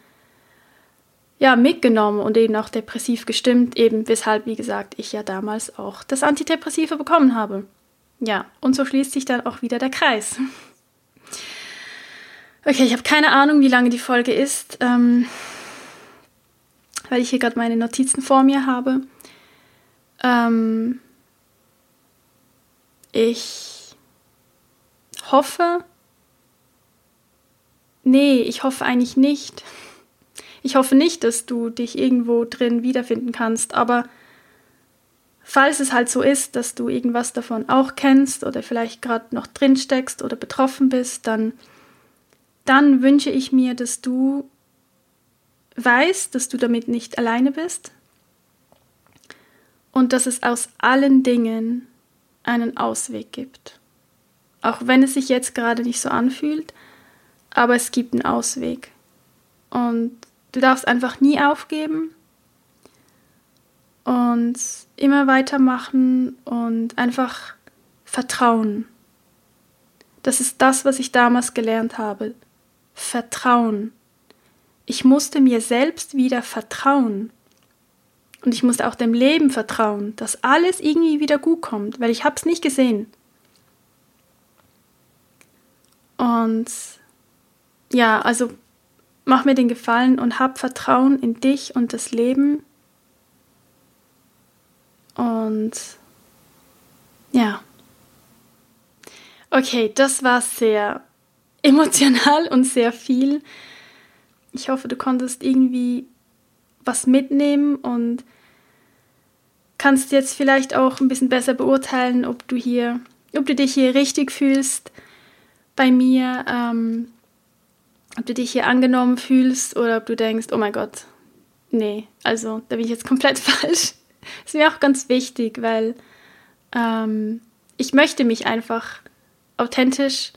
S1: ja, mitgenommen und eben auch depressiv gestimmt, eben weshalb, wie gesagt, ich ja damals auch das Antidepressive bekommen habe. Ja, und so schließt sich dann auch wieder der Kreis. Okay, ich habe keine Ahnung, wie lange die Folge ist, ähm, weil ich hier gerade meine Notizen vor mir habe. Ähm, ich hoffe, nee, ich hoffe eigentlich nicht. Ich hoffe nicht, dass du dich irgendwo drin wiederfinden kannst, aber falls es halt so ist, dass du irgendwas davon auch kennst oder vielleicht gerade noch drin steckst oder betroffen bist, dann, dann wünsche ich mir, dass du weißt, dass du damit nicht alleine bist und dass es aus allen Dingen einen Ausweg gibt. Auch wenn es sich jetzt gerade nicht so anfühlt, aber es gibt einen Ausweg. Und du darfst einfach nie aufgeben und immer weitermachen und einfach vertrauen. Das ist das, was ich damals gelernt habe. Vertrauen. Ich musste mir selbst wieder vertrauen. Und ich musste auch dem Leben vertrauen, dass alles irgendwie wieder gut kommt, weil ich habe es nicht gesehen. Und ja, also mach mir den Gefallen und hab Vertrauen in dich und das Leben. Und ja. Okay, das war sehr emotional und sehr viel. Ich hoffe, du konntest irgendwie was mitnehmen und kannst jetzt vielleicht auch ein bisschen besser beurteilen, ob du hier, ob du dich hier richtig fühlst bei mir. Ähm, ob du dich hier angenommen fühlst oder ob du denkst, oh mein Gott, nee, also da bin ich jetzt komplett (laughs) falsch. ist mir auch ganz wichtig, weil ähm, ich möchte mich einfach authentisch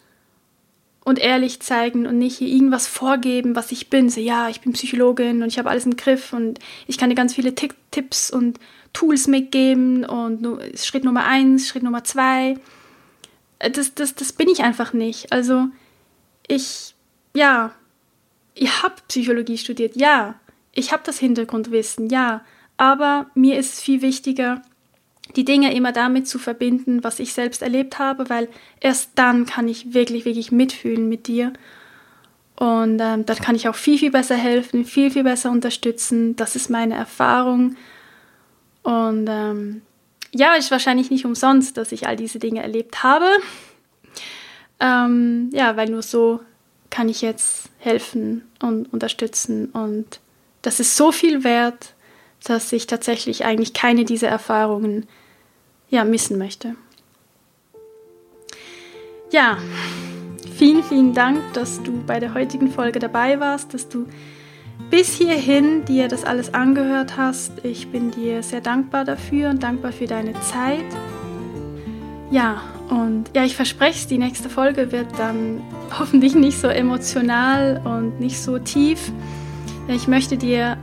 S1: und ehrlich zeigen und nicht hier irgendwas vorgeben, was ich bin. So, ja, ich bin Psychologin und ich habe alles im Griff und ich kann dir ganz viele T Tipps und Tools mitgeben und Schritt Nummer eins, Schritt Nummer zwei. Das, das, das bin ich einfach nicht. Also ich ja, ihr habt Psychologie studiert, ja, ich habe das Hintergrundwissen, ja, aber mir ist viel wichtiger, die Dinge immer damit zu verbinden, was ich selbst erlebt habe, weil erst dann kann ich wirklich, wirklich mitfühlen mit dir. Und ähm, dann kann ich auch viel, viel besser helfen, viel, viel besser unterstützen. Das ist meine Erfahrung. Und ähm, ja, ist wahrscheinlich nicht umsonst, dass ich all diese Dinge erlebt habe. Ähm, ja, weil nur so kann ich jetzt helfen und unterstützen. Und das ist so viel wert, dass ich tatsächlich eigentlich keine dieser Erfahrungen ja, missen möchte. Ja, vielen, vielen Dank, dass du bei der heutigen Folge dabei warst, dass du bis hierhin dir das alles angehört hast. Ich bin dir sehr dankbar dafür und dankbar für deine Zeit. Ja, und ja, ich verspreche es, die nächste Folge wird dann (laughs) hoffentlich nicht so emotional und nicht so tief. Ich möchte dir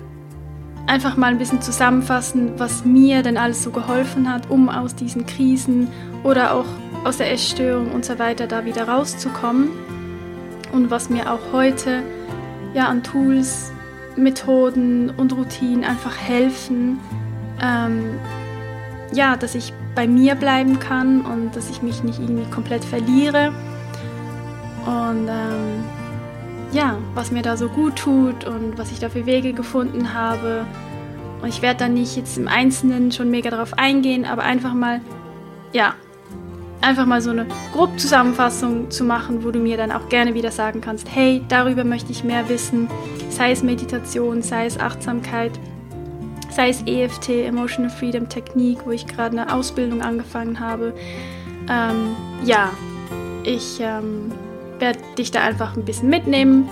S1: einfach mal ein bisschen zusammenfassen, was mir denn alles so geholfen hat, um aus diesen Krisen oder auch aus der Essstörung und so weiter da wieder rauszukommen. Und was mir auch heute ja an Tools, Methoden und Routinen einfach helfen, ähm, ja, dass ich bei mir bleiben kann und dass ich mich nicht irgendwie komplett verliere. Und ähm, ja, was mir da so gut tut und was ich da für Wege gefunden habe. Und ich werde da nicht jetzt im Einzelnen schon mega darauf eingehen, aber einfach mal, ja, einfach mal so eine grobe Zusammenfassung zu machen, wo du mir dann auch gerne wieder sagen kannst, hey, darüber möchte ich mehr wissen, sei es Meditation, sei es Achtsamkeit, sei es EFT, Emotional Freedom Technique, wo ich gerade eine Ausbildung angefangen habe. Ähm, ja, ich ähm, werde dich da einfach ein bisschen mitnehmen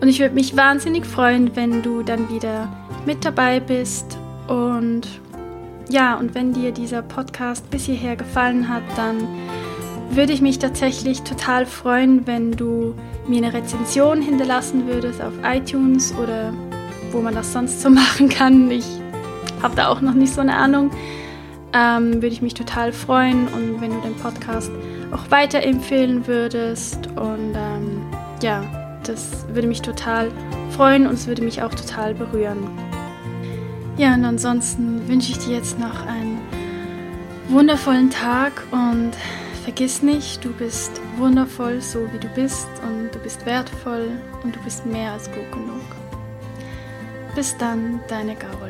S1: und ich würde mich wahnsinnig freuen, wenn du dann wieder mit dabei bist und ja, und wenn dir dieser Podcast bis hierher gefallen hat, dann würde ich mich tatsächlich total freuen, wenn du mir eine Rezension hinterlassen würdest auf iTunes oder wo man das sonst so (laughs) machen kann. Ich habe da auch noch nicht so eine Ahnung. Ähm, würde ich mich total freuen und wenn du den Podcast auch weiterempfehlen würdest. Und ähm, ja, das würde mich total freuen und es würde mich auch total berühren. Ja, und ansonsten wünsche ich dir jetzt noch einen wundervollen Tag und vergiss nicht, du bist wundervoll, so wie du bist und du bist wertvoll und du bist mehr als gut genug. Bis dann, deine Carol.